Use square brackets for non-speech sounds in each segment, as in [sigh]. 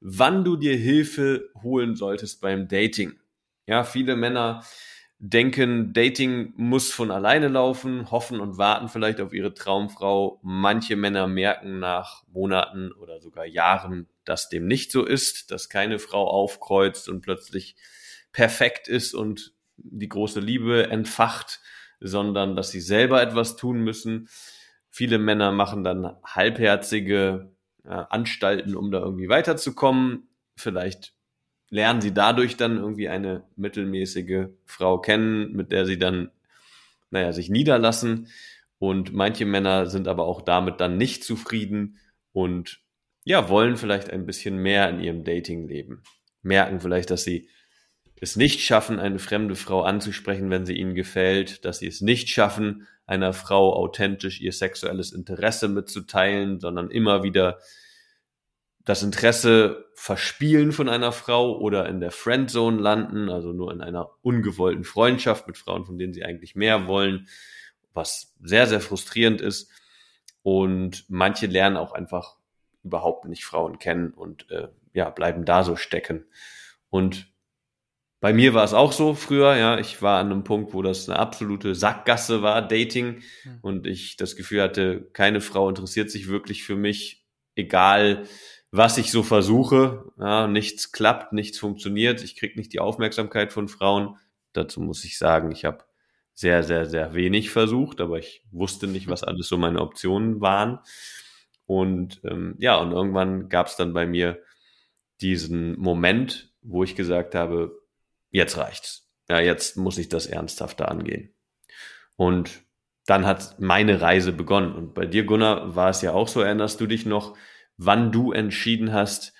wann du dir Hilfe holen solltest beim Dating. Ja, viele Männer denken, Dating muss von alleine laufen, hoffen und warten vielleicht auf ihre Traumfrau. Manche Männer merken nach Monaten oder sogar Jahren, dass dem nicht so ist, dass keine Frau aufkreuzt und plötzlich perfekt ist und die große Liebe entfacht, sondern dass sie selber etwas tun müssen. Viele Männer machen dann halbherzige äh, Anstalten, um da irgendwie weiterzukommen. Vielleicht lernen sie dadurch dann irgendwie eine mittelmäßige Frau kennen, mit der sie dann, naja, sich niederlassen. Und manche Männer sind aber auch damit dann nicht zufrieden und ja, wollen vielleicht ein bisschen mehr in ihrem Dating-Leben. Merken vielleicht, dass sie es nicht schaffen, eine fremde Frau anzusprechen, wenn sie ihnen gefällt, dass sie es nicht schaffen, einer Frau authentisch ihr sexuelles Interesse mitzuteilen, sondern immer wieder das Interesse verspielen von einer Frau oder in der Friendzone landen, also nur in einer ungewollten Freundschaft mit Frauen, von denen sie eigentlich mehr wollen, was sehr, sehr frustrierend ist. Und manche lernen auch einfach überhaupt nicht Frauen kennen und äh, ja, bleiben da so stecken. Und bei mir war es auch so früher, ja. Ich war an einem Punkt, wo das eine absolute Sackgasse war, Dating. Mhm. Und ich das Gefühl hatte, keine Frau interessiert sich wirklich für mich, egal was ich so versuche. Ja, nichts klappt, nichts funktioniert. Ich krieg nicht die Aufmerksamkeit von Frauen. Dazu muss ich sagen, ich habe sehr, sehr, sehr wenig versucht, aber ich wusste nicht, was alles so meine Optionen waren. Und ähm, ja, und irgendwann gab es dann bei mir diesen Moment, wo ich gesagt habe, jetzt reicht's. Ja, jetzt muss ich das ernsthafter angehen. Und dann hat meine Reise begonnen. Und bei dir, Gunnar, war es ja auch so, erinnerst du dich noch, wann du entschieden hast,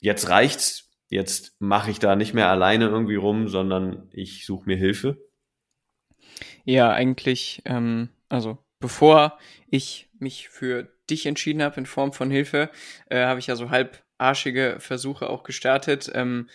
jetzt reicht's, jetzt mache ich da nicht mehr alleine irgendwie rum, sondern ich suche mir Hilfe? Ja, eigentlich, ähm, also bevor ich mich für dich entschieden habe in Form von Hilfe, äh, habe ich ja so halbarschige Versuche auch gestartet. Ähm,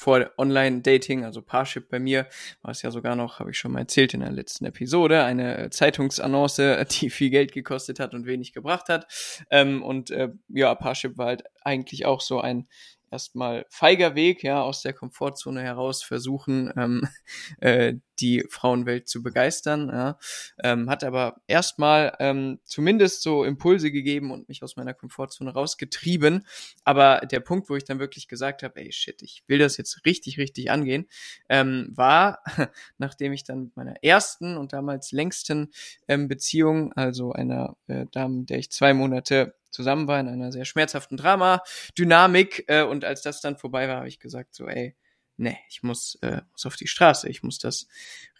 vor Online-Dating, also Parship bei mir, war es ja sogar noch, habe ich schon mal erzählt in der letzten Episode, eine Zeitungsannonce, [laughs] die viel Geld gekostet hat und wenig gebracht hat. Ähm, und äh, ja, Parship war halt eigentlich auch so ein erstmal feiger Weg, ja, aus der Komfortzone heraus versuchen, ähm, [laughs] äh, die Frauenwelt zu begeistern, ja, ähm, hat aber erstmal ähm, zumindest so Impulse gegeben und mich aus meiner Komfortzone rausgetrieben. Aber der Punkt, wo ich dann wirklich gesagt habe, ey shit, ich will das jetzt richtig, richtig angehen, ähm, war, [laughs] nachdem ich dann mit meiner ersten und damals längsten ähm, Beziehung, also einer äh, Dame, der ich zwei Monate zusammen war in einer sehr schmerzhaften Drama-Dynamik. Äh, und als das dann vorbei war, habe ich gesagt, so, ey, nee, ich muss, äh, muss auf die Straße, ich muss das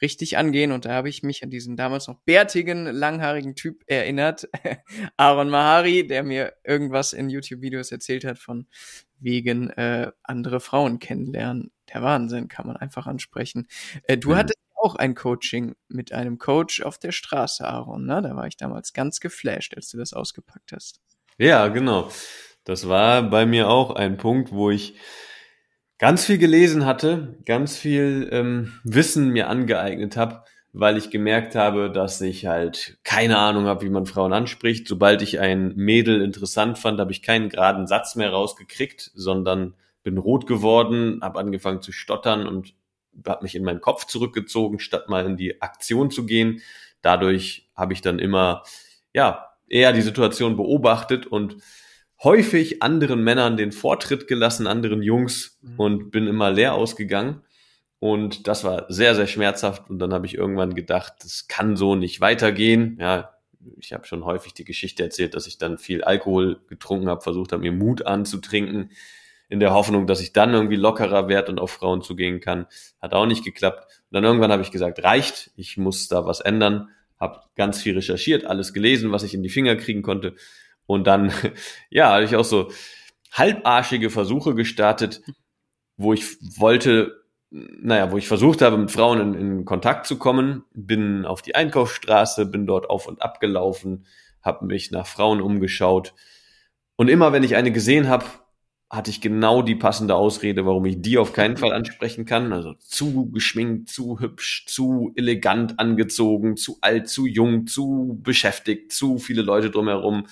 richtig angehen. Und da habe ich mich an diesen damals noch bärtigen, langhaarigen Typ erinnert, [laughs] Aaron Mahari, der mir irgendwas in YouTube-Videos erzählt hat von wegen äh, andere Frauen kennenlernen. Der Wahnsinn, kann man einfach ansprechen. Äh, du mhm. hattest auch ein Coaching mit einem Coach auf der Straße, Aaron, ne? Da war ich damals ganz geflasht, als du das ausgepackt hast. Ja, genau. Das war bei mir auch ein Punkt, wo ich ganz viel gelesen hatte, ganz viel ähm, Wissen mir angeeignet habe, weil ich gemerkt habe, dass ich halt keine Ahnung habe, wie man Frauen anspricht. Sobald ich ein Mädel interessant fand, habe ich keinen geraden Satz mehr rausgekriegt, sondern bin rot geworden, habe angefangen zu stottern und habe mich in meinen Kopf zurückgezogen, statt mal in die Aktion zu gehen. Dadurch habe ich dann immer ja eher die Situation beobachtet und häufig anderen Männern den Vortritt gelassen, anderen Jungs mhm. und bin immer leer ausgegangen. Und das war sehr, sehr schmerzhaft. Und dann habe ich irgendwann gedacht, das kann so nicht weitergehen. Ja, ich habe schon häufig die Geschichte erzählt, dass ich dann viel Alkohol getrunken habe, versucht habe, mir Mut anzutrinken, in der Hoffnung, dass ich dann irgendwie lockerer werde und auf Frauen zugehen kann. Hat auch nicht geklappt. Und dann irgendwann habe ich gesagt, reicht, ich muss da was ändern habe ganz viel recherchiert, alles gelesen, was ich in die Finger kriegen konnte. Und dann, [laughs] ja, habe ich auch so halbarschige Versuche gestartet, wo ich wollte, naja, wo ich versucht habe, mit Frauen in, in Kontakt zu kommen, bin auf die Einkaufsstraße, bin dort auf und ab gelaufen, habe mich nach Frauen umgeschaut. Und immer wenn ich eine gesehen habe, hatte ich genau die passende Ausrede, warum ich die auf keinen Fall ansprechen kann. Also zu geschminkt, zu hübsch, zu elegant angezogen, zu alt, zu jung, zu beschäftigt, zu viele Leute drumherum,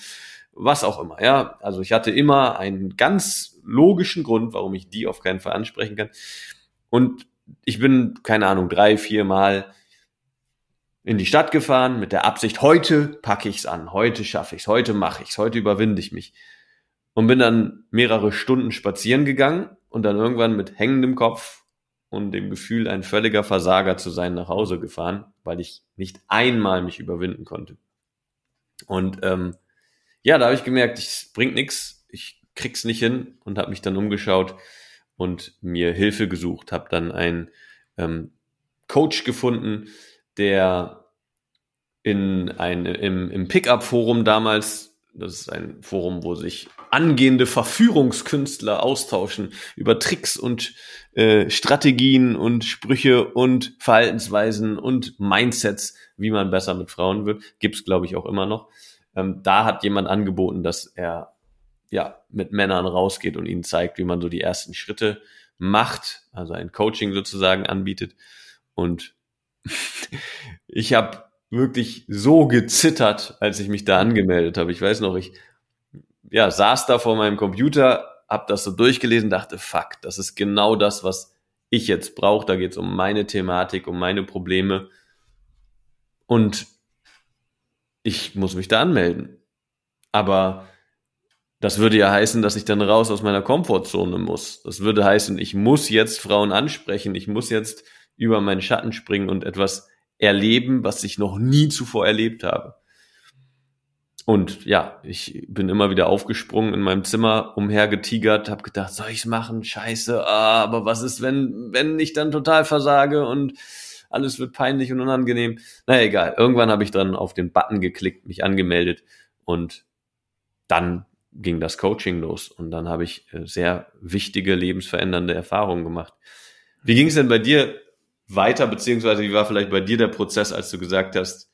was auch immer. Ja, also ich hatte immer einen ganz logischen Grund, warum ich die auf keinen Fall ansprechen kann. Und ich bin, keine Ahnung, drei, vier Mal in die Stadt gefahren mit der Absicht, heute packe ich's an, heute schaffe ich's, heute mache ich's, heute überwinde ich mich und bin dann mehrere Stunden spazieren gegangen und dann irgendwann mit hängendem Kopf und dem Gefühl, ein völliger Versager zu sein, nach Hause gefahren, weil ich nicht einmal mich überwinden konnte. Und ähm, ja, da habe ich gemerkt, es bringt nichts, ich krieg's nicht hin und habe mich dann umgeschaut und mir Hilfe gesucht, habe dann einen ähm, Coach gefunden, der in ein, im, im Pickup-Forum damals das ist ein Forum, wo sich angehende Verführungskünstler austauschen über Tricks und äh, Strategien und Sprüche und Verhaltensweisen und Mindsets, wie man besser mit Frauen wird. Gibt's glaube ich, auch immer noch. Ähm, da hat jemand angeboten, dass er ja mit Männern rausgeht und ihnen zeigt, wie man so die ersten Schritte macht, also ein Coaching sozusagen anbietet. Und [laughs] ich habe wirklich so gezittert, als ich mich da angemeldet habe. Ich weiß noch, ich ja, saß da vor meinem Computer, hab das so durchgelesen, dachte, fuck, das ist genau das, was ich jetzt brauche. Da geht es um meine Thematik, um meine Probleme. Und ich muss mich da anmelden. Aber das würde ja heißen, dass ich dann raus aus meiner Komfortzone muss. Das würde heißen, ich muss jetzt Frauen ansprechen, ich muss jetzt über meinen Schatten springen und etwas erleben, was ich noch nie zuvor erlebt habe. Und ja, ich bin immer wieder aufgesprungen in meinem Zimmer, umhergetigert, habe gedacht, soll ich's machen? Scheiße, ah, aber was ist, wenn, wenn ich dann total versage und alles wird peinlich und unangenehm? Naja, egal. Irgendwann habe ich dann auf den Button geklickt, mich angemeldet und dann ging das Coaching los und dann habe ich äh, sehr wichtige, lebensverändernde Erfahrungen gemacht. Wie ging es denn bei dir weiter, beziehungsweise wie war vielleicht bei dir der Prozess, als du gesagt hast,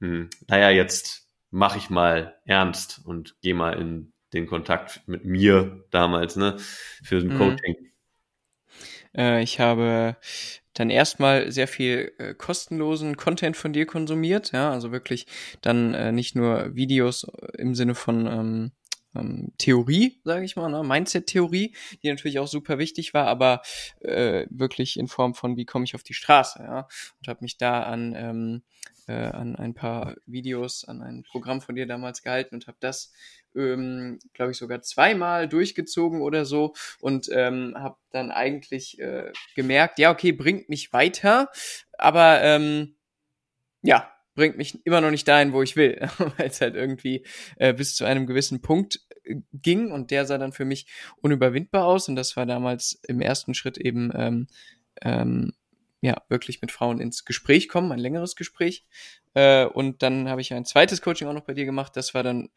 hm, naja, jetzt mache ich mal ernst und gehe mal in den Kontakt mit mir damals, ne, für ein mhm. Coaching? Äh, ich habe dann erstmal sehr viel äh, kostenlosen Content von dir konsumiert, ja, also wirklich dann äh, nicht nur Videos im Sinne von ähm, ähm, Theorie, sage ich mal, ne? Mindset-Theorie, die natürlich auch super wichtig war, aber äh, wirklich in Form von, wie komme ich auf die Straße, ja, und habe mich da an ähm, äh, an ein paar Videos, an ein Programm von dir damals gehalten und habe das, ähm, glaube ich, sogar zweimal durchgezogen oder so und ähm, habe dann eigentlich äh, gemerkt, ja, okay, bringt mich weiter, aber ähm, ja, bringt mich immer noch nicht dahin, wo ich will, [laughs] weil es halt irgendwie äh, bis zu einem gewissen Punkt ging und der sah dann für mich unüberwindbar aus und das war damals im ersten Schritt eben ähm, ähm, ja wirklich mit Frauen ins Gespräch kommen, ein längeres Gespräch äh, und dann habe ich ein zweites Coaching auch noch bei dir gemacht, das war dann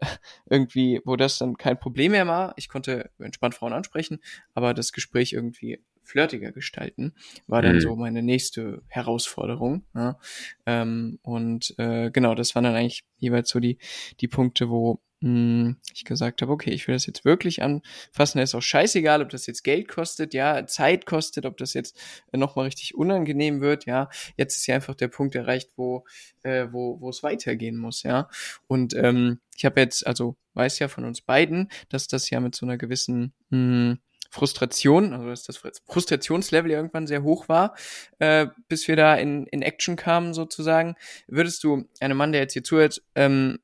[laughs] irgendwie, wo das dann kein Problem mehr war, ich konnte entspannt Frauen ansprechen, aber das Gespräch irgendwie flirtiger gestalten, war dann mhm. so meine nächste Herausforderung. Ja. Ähm, und äh, genau, das waren dann eigentlich jeweils so die, die Punkte, wo ich gesagt habe, okay, ich will das jetzt wirklich anfassen. Da ist auch scheißegal, ob das jetzt Geld kostet, ja, Zeit kostet, ob das jetzt nochmal richtig unangenehm wird, ja. Jetzt ist ja einfach der Punkt erreicht, wo, äh, wo, wo es weitergehen muss, ja. Und ähm, ich habe jetzt, also weiß ja von uns beiden, dass das ja mit so einer gewissen mh, hm, Frustration, also dass das Frustrationslevel irgendwann sehr hoch war, äh, bis wir da in, in Action kamen sozusagen. Würdest du einem Mann, der jetzt hier zuhört, ähm,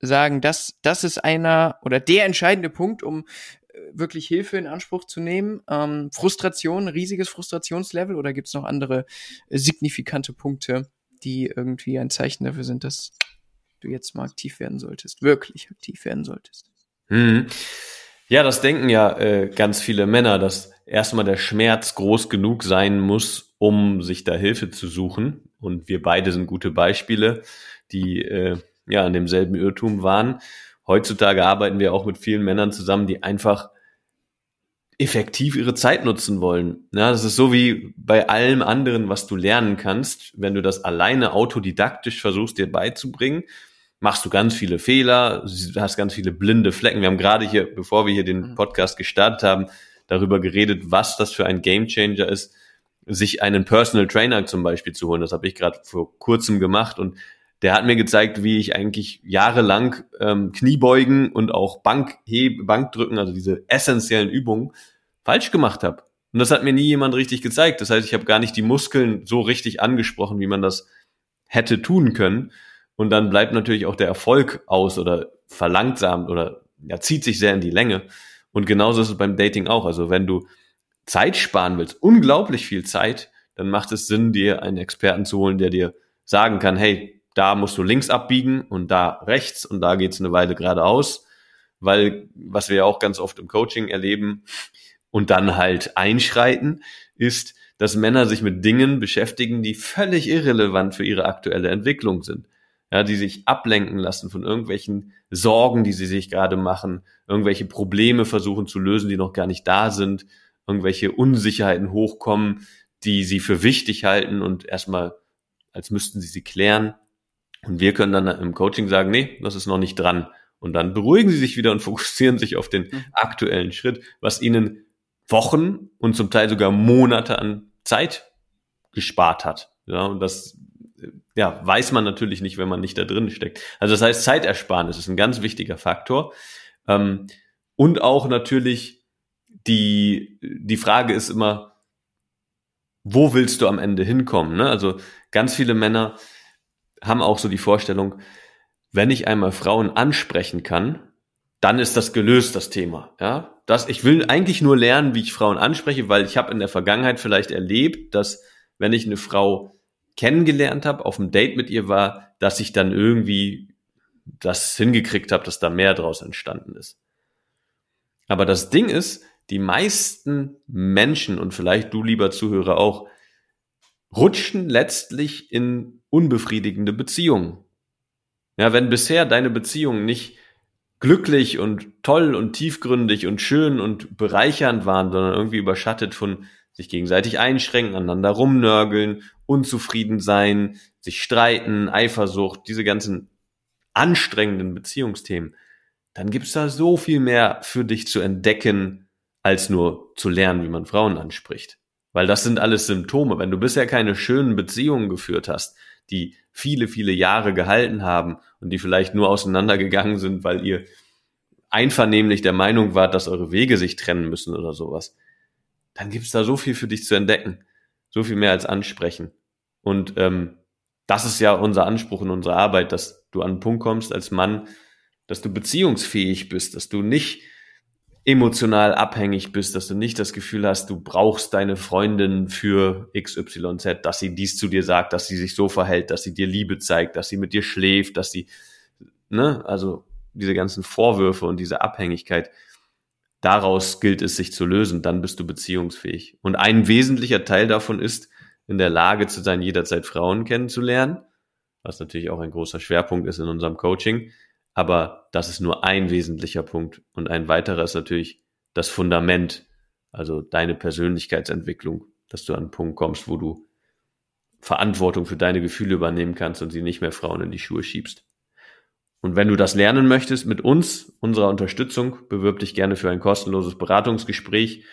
sagen, dass das ist einer oder der entscheidende Punkt, um äh, wirklich Hilfe in Anspruch zu nehmen? Ähm, Frustration, riesiges Frustrationslevel oder gibt es noch andere äh, signifikante Punkte, die irgendwie ein Zeichen dafür sind, dass du jetzt mal aktiv werden solltest, wirklich aktiv werden solltest? Mhm. Ja, das denken ja äh, ganz viele Männer, dass erstmal der Schmerz groß genug sein muss, um sich da Hilfe zu suchen. Und wir beide sind gute Beispiele, die äh, ja, in demselben Irrtum waren. Heutzutage arbeiten wir auch mit vielen Männern zusammen, die einfach effektiv ihre Zeit nutzen wollen. Ja, das ist so wie bei allem anderen, was du lernen kannst. Wenn du das alleine autodidaktisch versuchst dir beizubringen, machst du ganz viele Fehler, hast ganz viele blinde Flecken. Wir haben gerade hier, bevor wir hier den mhm. Podcast gestartet haben, darüber geredet, was das für ein Gamechanger ist, sich einen Personal Trainer zum Beispiel zu holen. Das habe ich gerade vor kurzem gemacht und der hat mir gezeigt, wie ich eigentlich jahrelang ähm, Kniebeugen und auch Bankheb, Bankdrücken, also diese essentiellen Übungen, falsch gemacht habe. Und das hat mir nie jemand richtig gezeigt. Das heißt, ich habe gar nicht die Muskeln so richtig angesprochen, wie man das hätte tun können. Und dann bleibt natürlich auch der Erfolg aus oder verlangsamt oder ja, zieht sich sehr in die Länge. Und genauso ist es beim Dating auch. Also wenn du Zeit sparen willst, unglaublich viel Zeit, dann macht es Sinn, dir einen Experten zu holen, der dir sagen kann, hey, da musst du links abbiegen und da rechts und da geht's eine Weile geradeaus, weil was wir ja auch ganz oft im Coaching erleben und dann halt einschreiten, ist, dass Männer sich mit Dingen beschäftigen, die völlig irrelevant für ihre aktuelle Entwicklung sind. Ja, die sich ablenken lassen von irgendwelchen Sorgen, die sie sich gerade machen, irgendwelche Probleme versuchen zu lösen, die noch gar nicht da sind, irgendwelche Unsicherheiten hochkommen, die sie für wichtig halten und erstmal als müssten sie sie klären. Und wir können dann im Coaching sagen, nee, das ist noch nicht dran. Und dann beruhigen sie sich wieder und [laughs] fokussieren sich auf den mhm. aktuellen Schritt, was ihnen Wochen und zum Teil sogar Monate an Zeit gespart hat. Ja, und das ja, weiß man natürlich nicht, wenn man nicht da drin steckt. Also das heißt, Zeitersparnis ist ein ganz wichtiger Faktor. Ähm, und auch natürlich die, die Frage ist immer, wo willst du am Ende hinkommen? Ne? Also ganz viele Männer haben auch so die Vorstellung, wenn ich einmal Frauen ansprechen kann, dann ist das gelöst, das Thema. Ja, das, ich will eigentlich nur lernen, wie ich Frauen anspreche, weil ich habe in der Vergangenheit vielleicht erlebt, dass wenn ich eine Frau kennengelernt habe, auf einem Date mit ihr war, dass ich dann irgendwie das hingekriegt habe, dass da mehr draus entstanden ist. Aber das Ding ist, die meisten Menschen und vielleicht du lieber Zuhörer auch, rutschen letztlich in unbefriedigende Beziehungen. Ja, wenn bisher deine Beziehungen nicht glücklich und toll und tiefgründig und schön und bereichernd waren, sondern irgendwie überschattet von sich gegenseitig einschränken, aneinander rumnörgeln, unzufrieden sein, sich streiten, Eifersucht, diese ganzen anstrengenden Beziehungsthemen, dann gibt's da so viel mehr für dich zu entdecken, als nur zu lernen, wie man Frauen anspricht. Weil das sind alles Symptome. Wenn du bisher keine schönen Beziehungen geführt hast, die viele, viele Jahre gehalten haben und die vielleicht nur auseinandergegangen sind, weil ihr einvernehmlich der Meinung wart, dass eure Wege sich trennen müssen oder sowas, dann gibt's da so viel für dich zu entdecken. So viel mehr als ansprechen. Und ähm, das ist ja unser Anspruch in unserer Arbeit, dass du an einen Punkt kommst als Mann, dass du beziehungsfähig bist, dass du nicht emotional abhängig bist, dass du nicht das Gefühl hast, du brauchst deine Freundin für XYZ, dass sie dies zu dir sagt, dass sie sich so verhält, dass sie dir Liebe zeigt, dass sie mit dir schläft, dass sie, ne, also diese ganzen Vorwürfe und diese Abhängigkeit, daraus gilt es sich zu lösen, dann bist du beziehungsfähig. Und ein wesentlicher Teil davon ist, in der Lage zu sein, jederzeit Frauen kennenzulernen, was natürlich auch ein großer Schwerpunkt ist in unserem Coaching, aber das ist nur ein wesentlicher Punkt. Und ein weiterer ist natürlich das Fundament, also deine Persönlichkeitsentwicklung, dass du an einen Punkt kommst, wo du Verantwortung für deine Gefühle übernehmen kannst und sie nicht mehr Frauen in die Schuhe schiebst. Und wenn du das lernen möchtest mit uns, unserer Unterstützung, bewirb dich gerne für ein kostenloses Beratungsgespräch.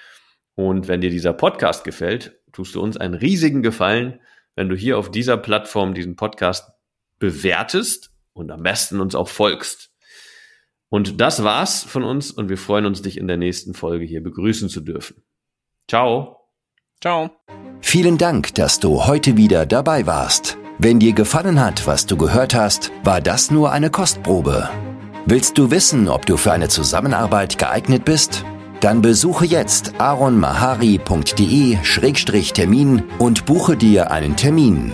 Und wenn dir dieser Podcast gefällt, tust du uns einen riesigen Gefallen, wenn du hier auf dieser Plattform diesen Podcast bewertest und am besten uns auch folgst. Und das war's von uns und wir freuen uns, dich in der nächsten Folge hier begrüßen zu dürfen. Ciao. Ciao. Vielen Dank, dass du heute wieder dabei warst. Wenn dir gefallen hat, was du gehört hast, war das nur eine Kostprobe. Willst du wissen, ob du für eine Zusammenarbeit geeignet bist? Dann besuche jetzt aronmahari.de-termin und buche dir einen Termin.